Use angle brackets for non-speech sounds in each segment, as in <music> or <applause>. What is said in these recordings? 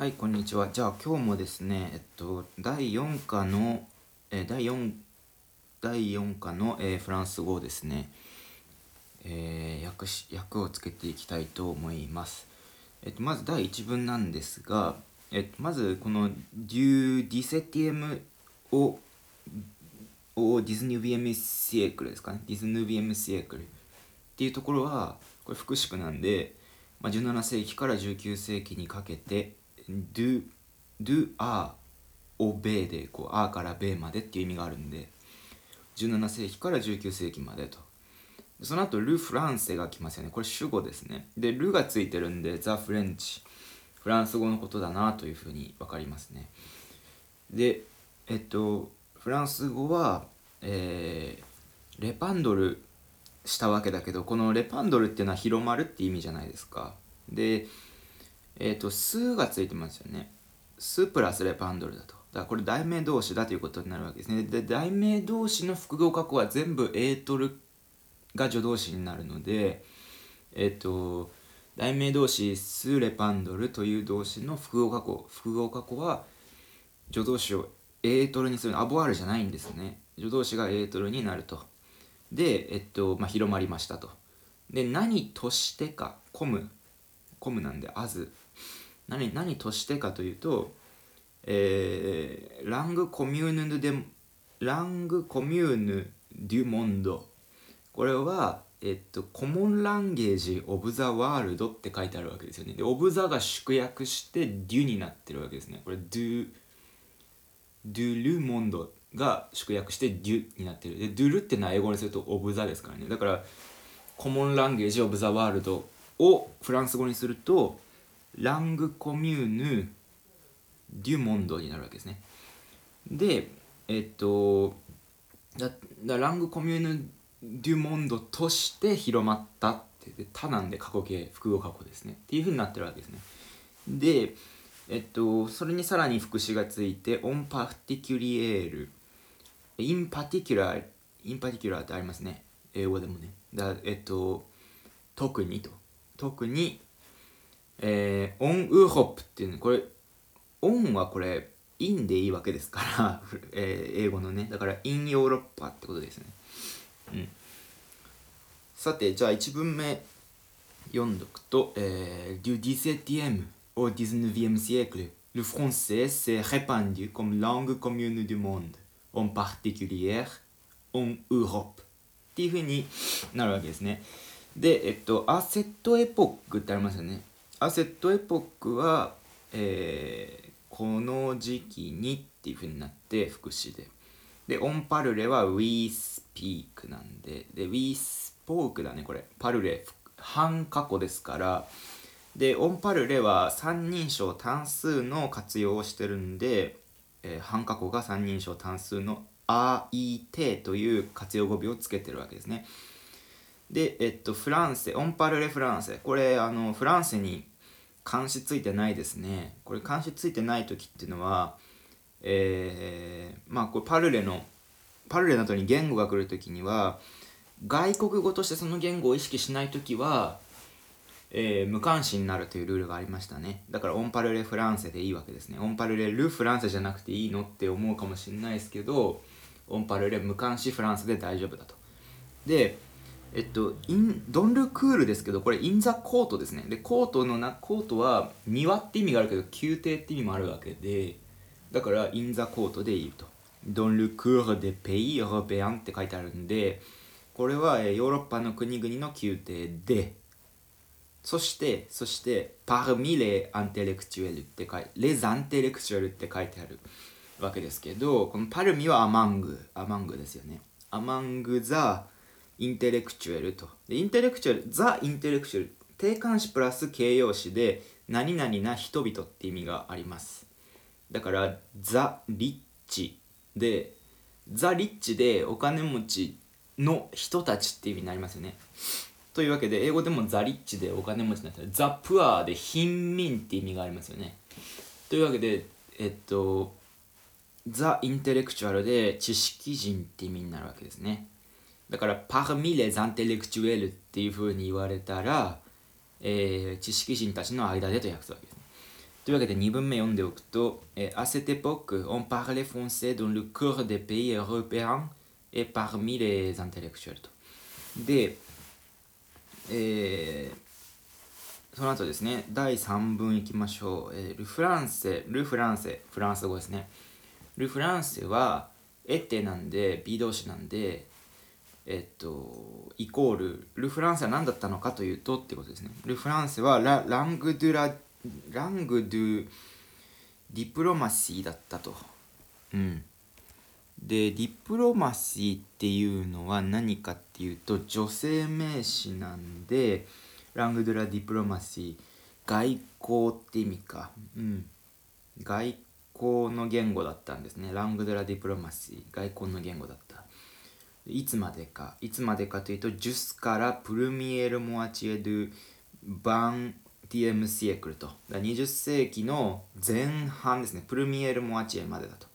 はい、こんにちは。じゃあ今日もですね、えっと、第4課の、え第4、第4課の、えーフランス語をですね、えー訳し、訳をつけていきたいと思います。えっと、まず第1文なんですが、えっと、まずこの du 17e を、を 19e siècle ですかね。19e siècle っていうところは、これ副詞句なんで、まあ、17世紀から19世紀にかけて du, du a au b でこう a から b までっていう意味があるんで17世紀から19世紀までと。その後ル・フランセが来ますよね。これ主語ですね。でルがついてるんでザ・フレンチ。フランス語のことだなというふうに分かりますね。でえっとフランス語は、えーレパンドルしたわけだけどこのレパンドルっていうのは広まるって意味じゃないですか。でえっ、と数がついてますよね。数プラスレパンドルだと。だからこれ題名動詞だということになるわけですね。で題名動詞の複合過去は全部エートルが助動詞になるのでえっ、と題名動詞スレパンドルという動詞の複合過去。複合過去は助動詞を être にする。 avoir じゃないんですね。助動詞が être になると。で、えっとまあ、広まりましたと。で何としてか。 comme。comme なんで as 何何としてかというと、えー langue commune で langue commune du monde。これはえっと common language of the world って書いてあるわけですよね。で of the が縮約して du になってるわけですね。これ deドゥルモンドが縮約してデュになってる。でドゥルってのは英語にするとオブザですからね。だからコモンランゲージオブザワールドをフランス語にするとラングコミューヌデュモンドになるわけですね。でえっとだだラングコミューヌデュモンドとして広まったってで他なんで過去形複合過去ですね。っていうふうになってるわけですね。でえっとそれにさらに副詞がついて en particulier。 in particular in particular ってありますね。英語でもね。だえっと特にと。特にえー、 en Europe っていうのこれ en はこれ in でいいわけですから、<laughs> えー英語のね。だから in Europe ってことですね。うん。さてじゃあ1文目読んどくと、えー、du 17e au 19e siècle. Le français s'est répandu comme langue commune du monde en particulier en Europe. っていうふうになるわけですね。でえっとアセットエポックってありますよね。アセットエポックは、えーこの時期にっていうふうになって副詞で。でオンパルレは We speak なんで。で We spoke だねこれ。パルレ半過去ですから。でオンパルレは三人称単数の活用をしてるんで、えー半過去が三人称単数の「あいて」という活用語尾をつけてるわけですね。でえっとフランセオンパルレフランセ。これあのフランセに監視ついてないですね。これ監視ついてない時っていうのはえーまあこれパルレのパルレなどに言語が来る時には外国語としてその言語を意識しない時は、えー無関心になるというルールがありましたね。だからオンパルレフランセでいいわけですね。オンパルレルフランセじゃなくていいのって思うかもしれないですけどオンパルレ無関視フランスで大丈夫だと。でえっと、インドンルクールですけど、これ、インザコートですね。で、コートのな、コートは庭って意味があるけど、宮廷って意味もあるわけで、だから、インザコートでいいと。ドンルクールでペイ・ヨーロペアンって書いてあるんで、これはえヨーロッパの国々の宮廷で、そして、そして、parmi les intellectuels って書いて、les intellectuels って書いてあるわけですけど、このパルミはアマング、アマングですよね。アマングザ、インテレクチュエルと。でインテレクチュエル、ザ・インテレクチュエル、定冠詞プラス形容詞で、何々な人々って意味があります。だから、ザ・リッチで、ザ・リッチでお金持ちの人たちって意味になりますよね。というわけで、英語でもザ・リッチでお金持ちになったら、ザ・プアーで貧民って意味がありますよね。というわけで、えっと、ザ・インテレクチュアルで知識人って意味になるわけですね。だから、parmi les intellectuels っていう風に言われたら、えー知識人たちの間でと訳すわけです。というわけで2文目読んでおくと、え à cette époque, on parlait français dans le cœur des pays européens et parmi les intellectuels と。で、えー、その後ですね、第3文いきましょう。えー、ルフランセ、ルフランセ、フランス語ですね。ルフランセは、エテなんで、B 動詞なんで、えっと、イコール、ルフランセは何だったのかというとってことですね。ルフランセはラ、ラングドゥラ、ラングドゥディプロマシーだったと。うん。で、ディプロマシーっていうのは何かっていうと、女性名詞なんで、ラングドゥラディプロマシー、外交って意味か。うん。外交の言語だったんですね。ラングドゥラディプロマシー、外交の言語だった。いつまでか。いつまでかというと、ジュスからプルミエル・モアチエ・ドゥ・バン TM シエクルと。20世紀の前半ですね。プルミエル・モアチエまでだと。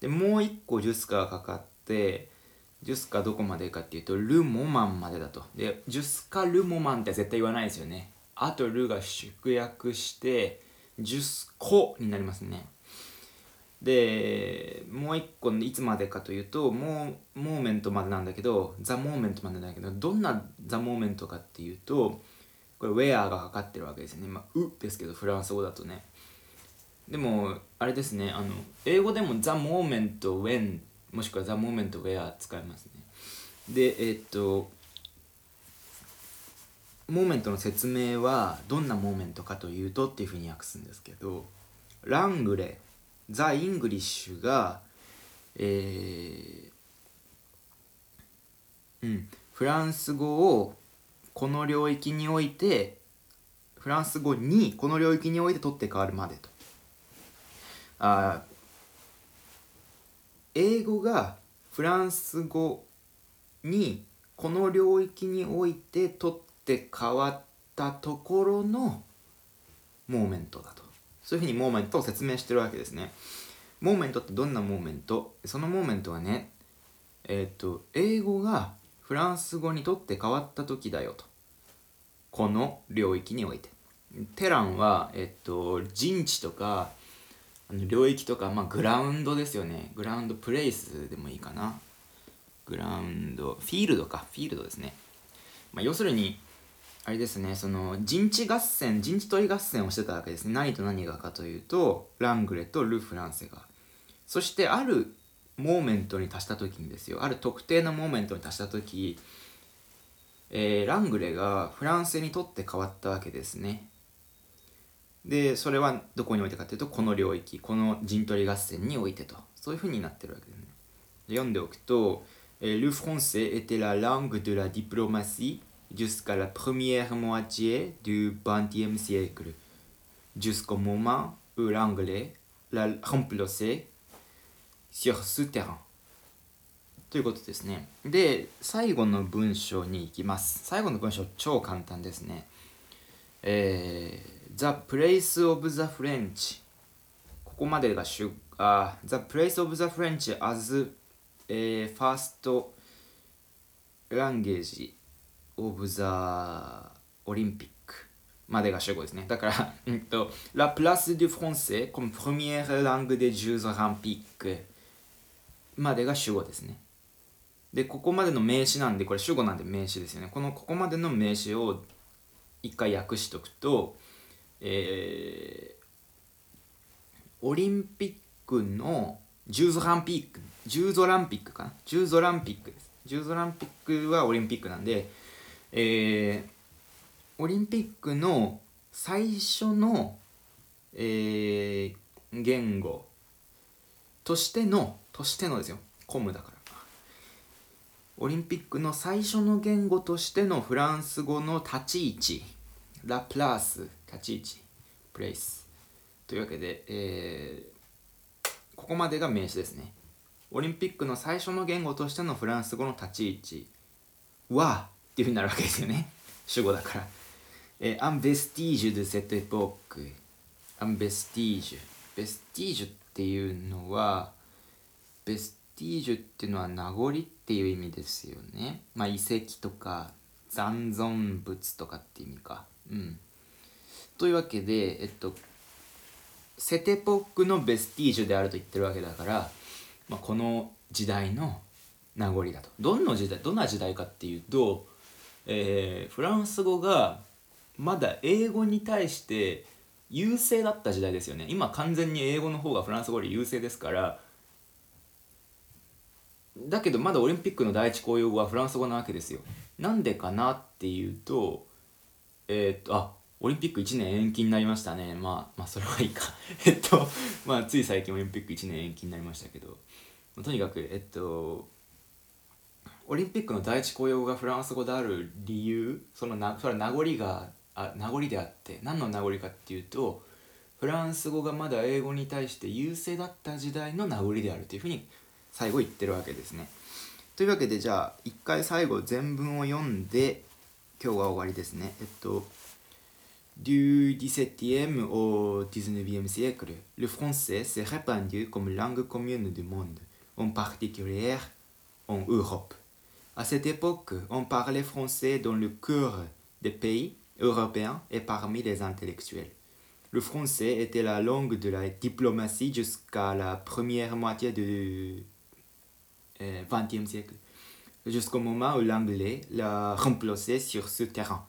でもう一個ジュスカがかかってジュスカどこまでかっていうとル・モマンまでだと。でジュスカ・ル・モマンって絶対言わないですよね。あとルが縮約してジュスコになりますね。でもう一個いつまでかというと mo moment までなんだけど the moment までなんだけどどんな the moment かっていうとこれウェアがかかってるわけですね。まあ、 où ですけど、フランス語だとね。でも、あれですね、あの、英語でも The moment when もしくは The moment where 使いますね。で、えー、っと、 moment の説明はどんな moment かというとっていうふうに訳すんですけど、l'anglais、 the English が、えー、うん、フランス語をこの領域においてフランス語にこの領域において取って変わるまでと。あ英語がフランス語にこの領域において取って変わったところの moment だと。そういうふうに moment を説明してるわけですね。 moment ってどんな moment？その moment はねえっ、と英語がフランス語にとって変わった時だよと。この領域において。 terrain は、えっと、陣地とか領域とか、まあ、 ground ですよね。 ground place でもいいかな。 ground field か。 field ですね、まあ、要するにあれですねその陣地合戦陣地取り合戦をしてたわけですね。何と何がかというとラングレとル・フランセが。そしてあるモーメントに達した時にですよ。ある特定のモーメントに達した時、えー、ラングレがフランスにとって変わったわけですね。でそれはどこにおいてかというとこの領域この陣取り合戦においてと。そういうふうになってるわけですね。読んでおくと「Le français était la langue de la diplomatie jusqu'à la première moitié du XXe siècle jusqu'au moment où l'anglais l'a remplacé sur ce terrain ということですね。で、最後の文章に行きます。最後の文章超簡単ですね。えー、The place of the French ここまでがしゅあ The place of the French as、えー、first language of the Olympic までが主語ですね。だから、<laughs> うんと、La place du français comme première langue des Jeux olympiques までが主語ですね。で、ここまでの名詞なんで、これ主語なんで名詞ですよね。このここまでの名詞を一回訳しとくと、えー、オリンピックのジューズランピック、ジューゾランピックかな？ジューゾランピックです。ジューゾランピックはオリンピックなんで、えー、オリンピックの最初の、えー、言語としてのとしてのですよ。コムだから。オリンピックの最初の言語としてのフランス語の立ち位置。ラプラース立ち位置。プレイスというわけで、えー、ここまでが名詞ですね。オリンピックの最初の言語としてのフランス語の立ち位置はっていうふうになるわけですよね <laughs> 主語だからえー、アンベスティージュでセットエポークアンベスティージュベスティージュっていうのはベスティージュっていうのは名残っていう意味ですよね。まあ遺跡とか残存物とかって意味か。うん。というわけで、えっと、セテポックのベスティージュであると言ってるわけだから、まあ、この時代の名残だとどんな時代どんな時代かっていうと、えー、フランス語がまだ英語に対して優勢だった時代ですよね。今完全に英語の方がフランス語より優勢ですから。だけどまだオリンピックの第一公用語はフランス語なわけですよ。なんでかなっていうとえー、っとあオリンピック1年延期になりましたね。まあまあそれはいいか。<laughs> えっとまあつい最近オリンピック1年延期になりましたけど。とにかくえっとオリンピックの第一公用語がフランス語である理由そのなそれは名残があ名残であって何の名残かっていうとフランス語がまだ英語に対して優勢だった時代の名残であるというふうに最後言ってるわけですね。というわけでじゃあ一回最後全文を読んで今日は終わりですね。えっと Du XVIIe au XIXe siècle, le français s'est répandu comme langue commune du monde, en particulier en Europe. À cette époque, on parlait français dans le cœur des pays européens et parmi les intellectuels. Le français était la langue de la diplomatie jusqu'à la première moitié du XXe euh, siècle, jusqu'au moment où l'anglais l'a remplacé sur ce terrain.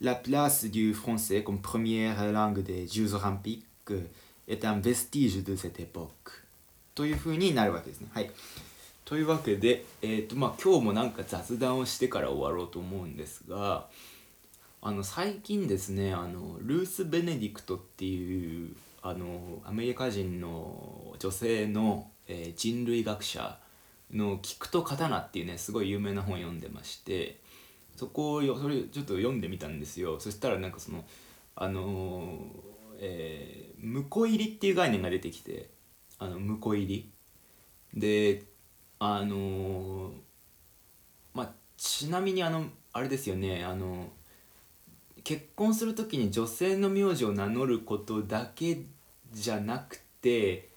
La place du français comme première langue des Jeux olympiques est un vestige de cette époque. というふうになるわけですね。はい。 というわけで、えーとまあ、今日もなんか雑談をしてから終わろうと思うんですがあの最近ですねあのルース・ベネディクトっていうあのアメリカ人の女性の、えー、人類学者の「聞くと刀」っていうねすごい有名な本読んでましてそこをそれちょっと読んでみたんですよ。そしたらなんかそのあのえー、婿入りっていう概念が出てきてあの婿入り。であのまあちなみにあのあれですよねあの結婚する時に女性の名字を名乗ることだけじゃなくて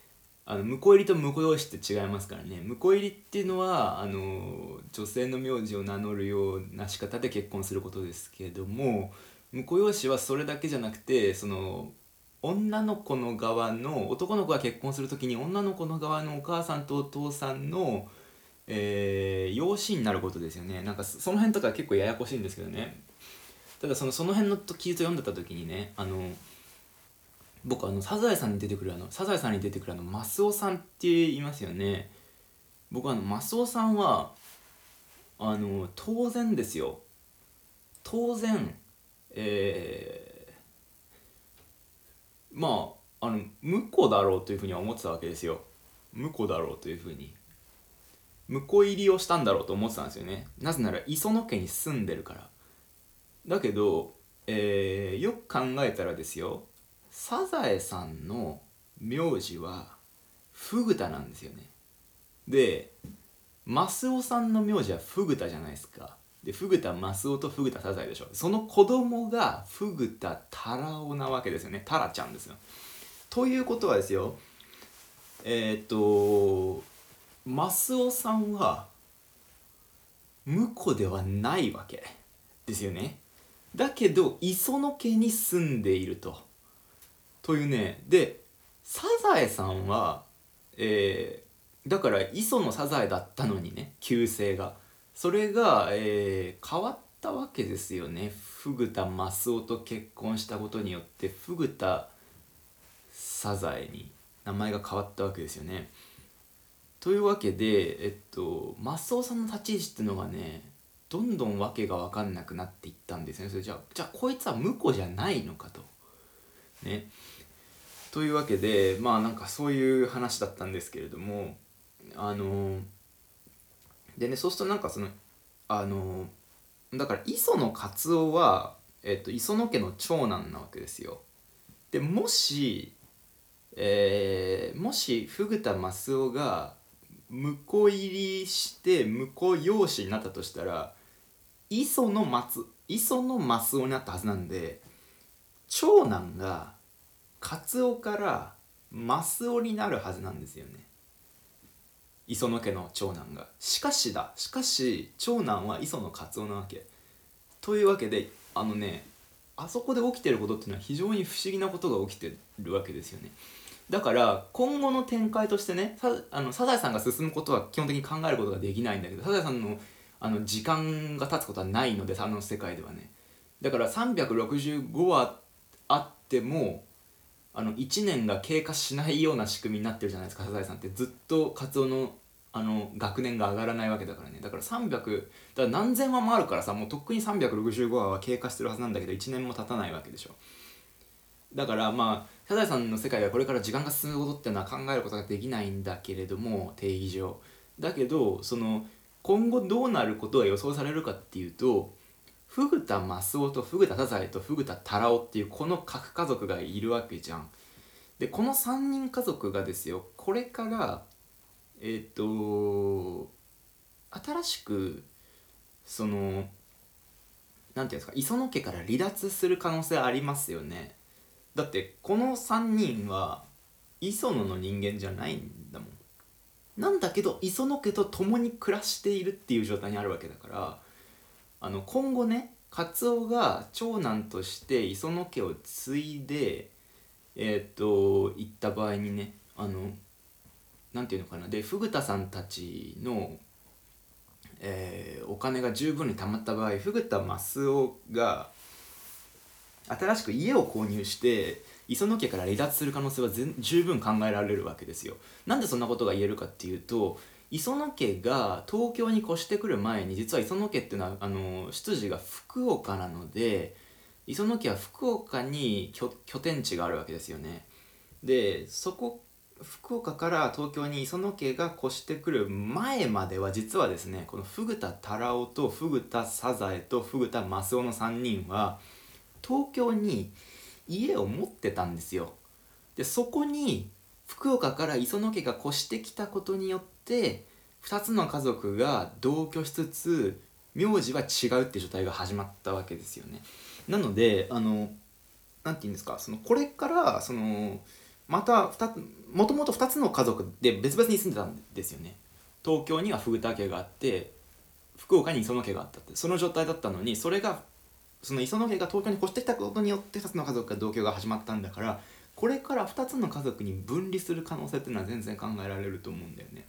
あの婿入りと婿養子って違いますからね。婿入りっていうのはあの女性の名字を名乗るような仕方で結婚することですけれども婿養子はそれだけじゃなくてその女の子の側の男の子が結婚する時に女の子の側のお母さんとお父さんの、えー、養子になることですよね。なんかその辺とか結構ややこしいんですけどね。ただそのその辺の記述を読んでた時にねあの僕あのサザエさんに出てくるあのサザエさんに出てくるあのマスオさんって言いますよね。僕あのマスオさんはあの当然ですよ。当然えー、まああの婿だろうというふうには思ってたわけですよ。婿だろうというふうに。婿入りをしたんだろうと思ってたんですよね。なぜなら磯野家に住んでるから。だけど、えー、よく考えたらですよサザエさんの名字はフグタなんですよね。でマスオさんの名字はフグタじゃないですか。でフグタマスオとフグタサザエでしょ。その子供がフグタタラオなわけですよね。タラちゃんですよ。ということはですよえっ、とマスオさんは婿ではないわけですよね。だけど磯野家に住んでいると。というね。でサザエさんはえー、だから磯のサザエだったのにね旧姓が。それが、えー、変わったわけですよね。フグタマスオと結婚したことによってフグタサザエに名前が変わったわけですよね。というわけでえっとマスオさんの立ち位置っていうのがねどんどん訳が分かんなくなっていったんですよね。それじゃあじゃあこいつは婿じゃないのかと。ね。というわけでまあなんかそういう話だったんですけれどもあのでねそうするとなんかそのあのだから磯野勝夫は、えっと、磯野家の長男なわけですよ。でもし、えー、もしフ田マスオが婿入りして婿養子になったとしたら磯野松磯野マスオになったはずなんで長男がカツオからマスオになるはずなんですよね磯野家の長男が。しかしだしかし長男は磯野カツオなわけ。というわけであのねあそこで起きてることっていうのは非常に不思議なことが起きてるわけですよね。だから今後の展開としてねさあのサザエさんが進むことは基本的に考えることができないんだけどサザエさんのあの時間が経つことはないのであの世界ではね。だから365話あってもあの1年が経過しないような仕組みになってるじゃないですかサザエさんって。ずっとカツオのあの学年が上がらないわけだからね。だから300だから何千話もあるからさもうとっくに365話は経過してるはずなんだけど1年も経たないわけでしょ。だからまあサザエさんの世界はこれから時間が進むことっていうのは考えることができないんだけれども定義上。だけどその今後どうなることが予想されるかっていうとフグタマスオとフグタサザエとフグタタラオっていうこの核家族がいるわけじゃん。でこの3人家族がですよこれからえっ、と新しくそのなんていうんですか磯野家から離脱する可能性ありますよね。だってこの3人は磯野の人間じゃないんだもん。なんだけど磯野家と共に暮らしているっていう状態にあるわけだからあの今後ねカツオが長男として磯野家を継いでえっ、と行った場合にねあのなんていうのかなでフグタさんたちの、えー、お金が十分に貯まった場合フグタマスオが新しく家を購入して磯野家から離脱する可能性は十分考えられるわけですよ。なんでそんなことが言えるかっていうと磯野家が東京に越してくる前に実は磯野家っていうのはあの出自が福岡なので磯野家は福岡に拠点地があるわけですよね。でそこ福岡から東京に磯野家が越してくる前までは実はですねこのフグタタラオとフグタサザエとフグタマスオの3人は東京に家を持ってたんですよでそこに福岡から磯野家が越してきたことによって2つの家族が同居しつつ名字は違うっていう状態が始まったわけですよね。なのであの何て言うんですかそのこれからそのまたもともと2つの家族で別々に住んでたんですよね。東京にはフグタ家があって福岡に磯野家があったってその状態だったのにそれがその磯野家が東京に越してきたことによって2つの家族が同居が始まったんだからこれから2つの家族に分離する可能性っていうのは全然考えられると思うんだよね。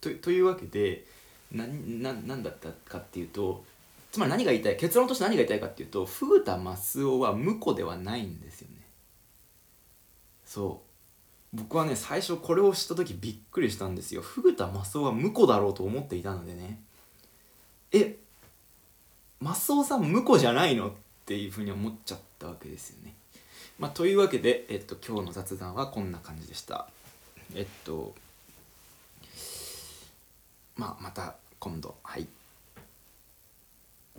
とというわけで何だったかっていうとつまり何が言いたい結論として何が言いたいかっていうとフグタマスオは婿ではないんですよね。そう僕はね最初これを知った時びっくりしたんですよ。フグタマスオは婿だろうと思っていたのでね。えマスオさん婿じゃないの？っていうふうに思っちゃったわけですよね。まあ、というわけで、えっと、今日の雑談はこんな感じでした。えっとまあまた今度はい。